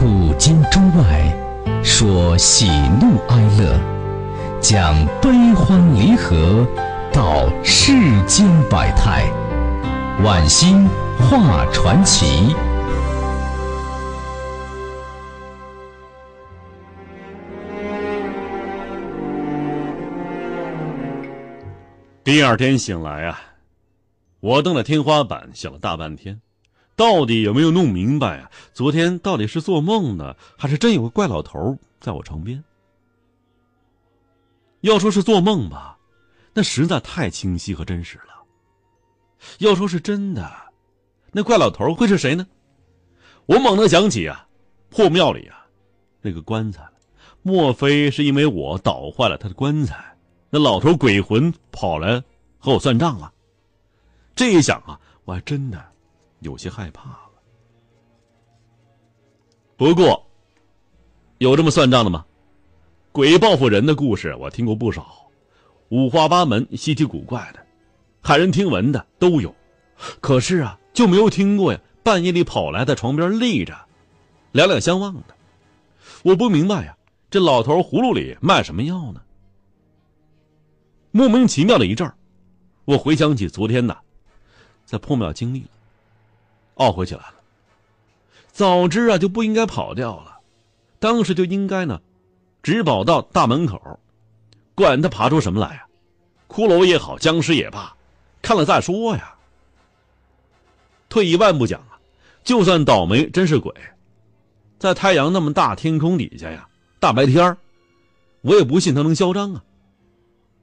古今中外，说喜怒哀乐，讲悲欢离合，道世间百态，晚星画传奇。第二天醒来啊，我瞪着天花板想了大半天，到底有没有弄明白啊？昨天到底是做梦呢，还是真有个怪老头在我床边？要说是做梦吧，那实在太清晰和真实了；要说是真的，那怪老头会是谁呢？我猛地想起啊，破庙里啊那个棺材，莫非是因为我捣坏了他的棺材？那老头鬼魂跑来和我算账了，这一想啊，我还真的有些害怕了。不过，有这么算账的吗？鬼报复人的故事我听过不少，五花八门、稀奇古怪的，骇人听闻的都有。可是啊，就没有听过呀，半夜里跑来在床边立着，两两相望的。我不明白呀，这老头葫芦里卖什么药呢？莫名其妙的一阵儿，我回想起昨天呐，在破庙经历了，懊悔起来了。早知啊就不应该跑掉了，当时就应该呢，直跑到大门口，管他爬出什么来呀，骷髅也好，僵尸也罢，看了再说呀。退一万步讲啊，就算倒霉真是鬼，在太阳那么大天空底下呀，大白天我也不信他能嚣张啊。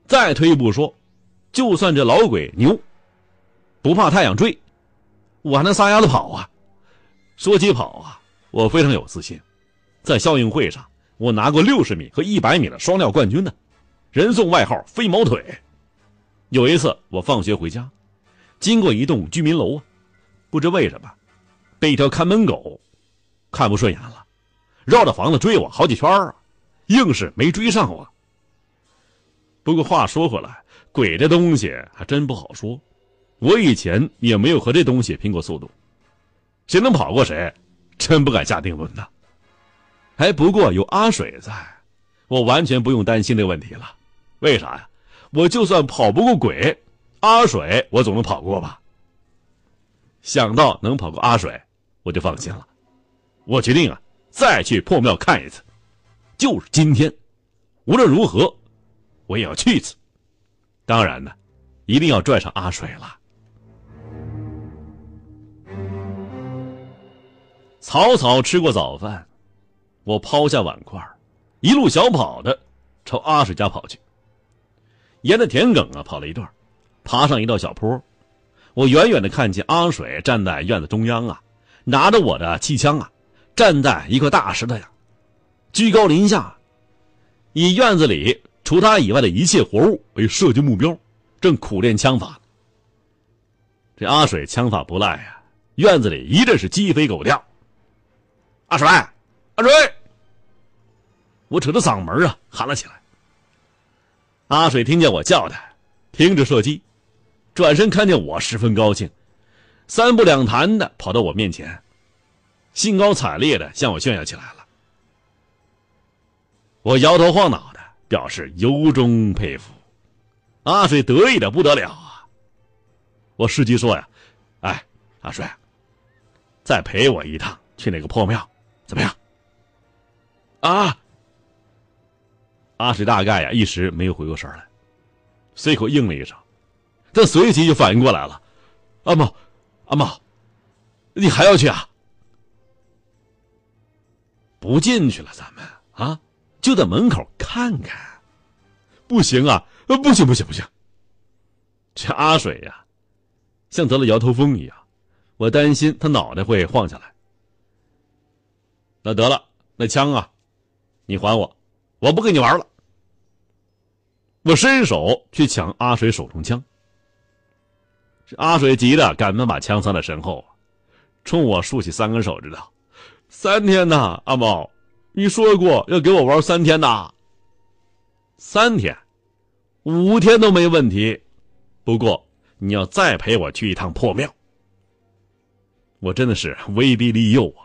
再退一步说，就算这老鬼牛，不怕太阳追，我还能撒丫子跑啊！说起跑啊，我非常有自信，在校运会上，我拿过六十米和一百米的双料冠军呢，人送外号“飞毛腿”。有一次我放学回家，经过一栋居民楼啊，不知为什么，被一条看门狗看不顺眼了，绕着房子追我好几圈啊，硬是没追上我。不过话说回来，鬼这东西还真不好说。我以前也没有和这东西拼过速度，谁能跑过谁，真不敢下定论呐。哎，不过有阿水在，我完全不用担心这个问题了。为啥呀？我就算跑不过鬼，阿水我总能跑过吧。想到能跑过阿水，我就放心了。我决定啊，再去破庙看一次，就是今天。无论如何。我也要去一次，当然呢，一定要拽上阿水了。草草吃过早饭，我抛下碗筷，一路小跑的朝阿水家跑去。沿着田埂啊跑了一段，爬上一道小坡，我远远的看见阿水站在院子中央啊，拿着我的气枪啊，站在一块大石头上，居高临下，以院子里。除他以外的一切活物为射击目标，正苦练枪法。这阿水枪法不赖呀，院子里一阵是鸡飞狗跳。阿水，阿水！我扯着嗓门啊喊了起来。阿水听见我叫他，停止射击，转身看见我，十分高兴，三步两弹的跑到我面前，兴高采烈的向我炫耀起来了。我摇头晃脑的。表示由衷佩服，阿水得意的不得了啊！我伺机说呀：“哎，阿水，再陪我一趟去那个破庙，怎么样？”啊！阿水大概呀一时没有回过神来，随口应了一声，但随即就反应过来了：“阿茂，阿茂，你还要去啊？不进去了，咱们啊！”就在门口看看，不行啊！不行不行不行！这阿水呀，像得了摇头风一样，我担心他脑袋会晃下来。那得了，那枪啊，你还我，我不跟你玩了。我伸手去抢阿水手中枪，阿水急的赶忙把枪藏在身后，冲我竖起三根手指头：“三天呐，阿猫。”你说过要给我玩三天的，三天，五天都没问题。不过你要再陪我去一趟破庙，我真的是威逼利诱啊！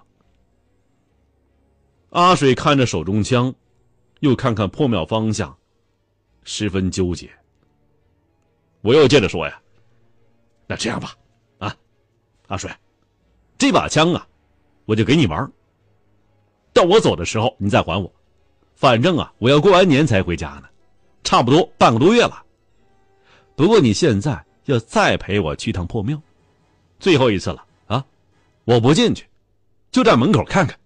阿水看着手中枪，又看看破庙方向，十分纠结。我又接着说呀：“那这样吧，啊，阿水，这把枪啊，我就给你玩。到我走的时候，你再还我。反正啊，我要过完年才回家呢，差不多半个多月了。不过你现在要再陪我去趟破庙，最后一次了啊！我不进去，就在门口看看。”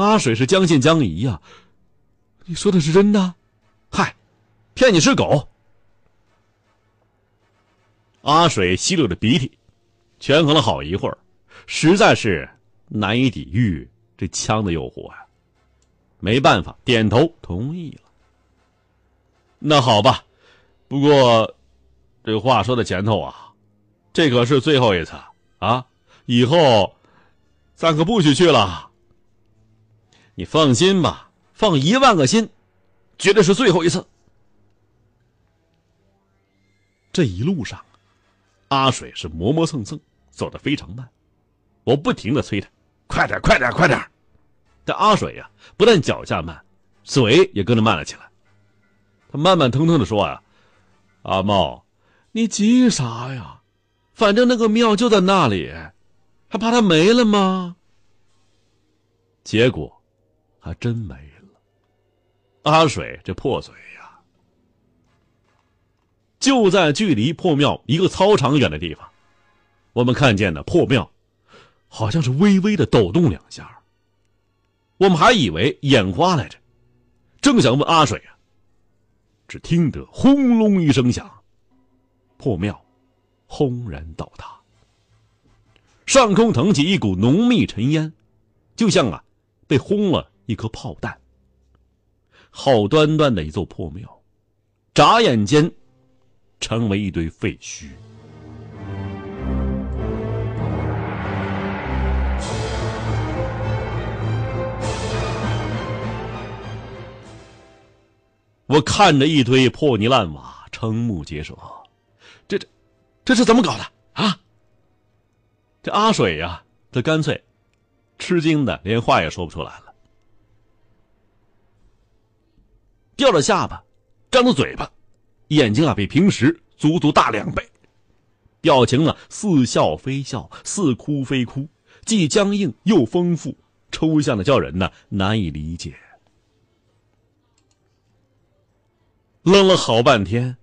阿水是将信将疑呀，你说的是真的？嗨，骗你是狗！阿水吸溜着鼻涕，权衡了好一会儿，实在是难以抵御这枪的诱惑呀。没办法，点头同意了。那好吧，不过这话说在前头啊，这可是最后一次啊，以后咱可不许去了。你放心吧，放一万个心，绝对是最后一次。这一路上，阿水是磨磨蹭蹭，走得非常慢。我不停的催他，快点，快点，快点！但阿水呀，不但脚下慢，嘴也跟着慢了起来。他慢慢腾腾的说：“呀，阿茂，你急啥呀？反正那个庙就在那里，还怕它没了吗？”结果。还真没了。阿水这破嘴呀！就在距离破庙一个操场远的地方，我们看见的破庙，好像是微微的抖动两下。我们还以为眼花来着，正想问阿水啊，只听得轰隆一声响，破庙轰然倒塌，上空腾起一股浓密尘烟，就像啊被轰了。一颗炮弹，好端端的一座破庙，眨眼间成为一堆废墟。我看着一堆破泥烂瓦，瞠目结舌。这这，这是怎么搞的啊？这阿水呀，他干脆吃惊的连话也说不出来了。掉着下巴，张着嘴巴，眼睛啊比平时足足大两倍，表情呢似笑非笑，似哭非哭，既僵硬又丰富，抽象的叫人呢难以理解。愣了好半天，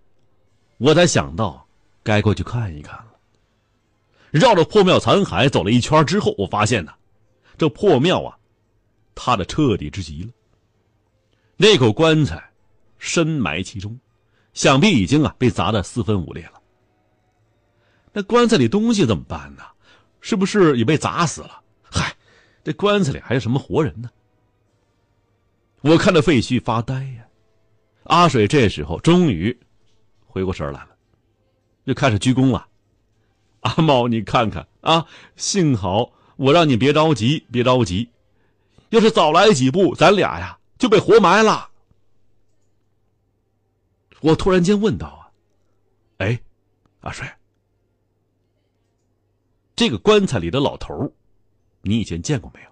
我才想到该过去看一看了。绕着破庙残骸走了一圈之后，我发现呢，这破庙啊，塌的彻底之极了。那口棺材深埋其中，想必已经啊被砸得四分五裂了。那棺材里东西怎么办呢？是不是也被砸死了？嗨，这棺材里还有什么活人呢？我看着废墟发呆呀。阿水这时候终于回过神来了，就开始鞠躬了。阿茂，你看看啊，幸好我让你别着急，别着急，要是早来几步，咱俩呀。就被活埋了。我突然间问道：“啊，哎，阿水，这个棺材里的老头你以前见过没有？”“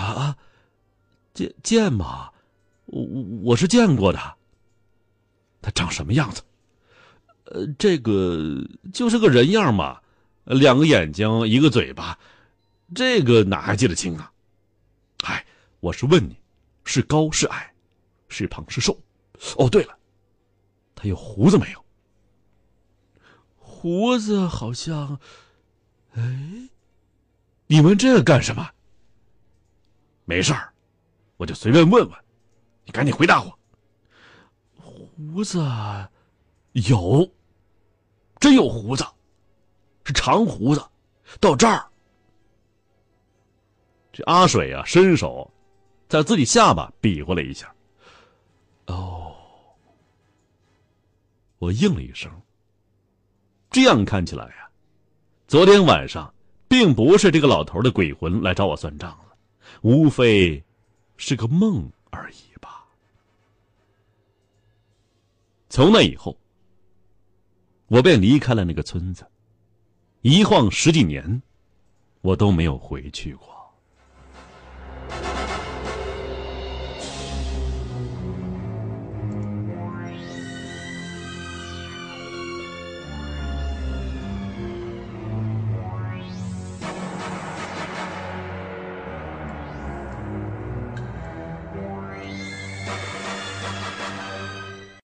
啊，见见吗？我我是见过的。他长什么样子？呃，这个就是个人样嘛，两个眼睛，一个嘴巴，这个哪还记得清啊？哎，我是问你。”是高是矮，是胖是瘦？哦，对了，他有胡子没有？胡子好像……哎，你问这个干什么？没事儿，我就随便问问。你赶紧回答我。胡子有，真有胡子，是长胡子，到这儿。这阿水啊，伸手。在自己下巴比划了一下，哦，我应了一声。这样看起来呀，昨天晚上并不是这个老头的鬼魂来找我算账了，无非是个梦而已吧。从那以后，我便离开了那个村子，一晃十几年，我都没有回去过。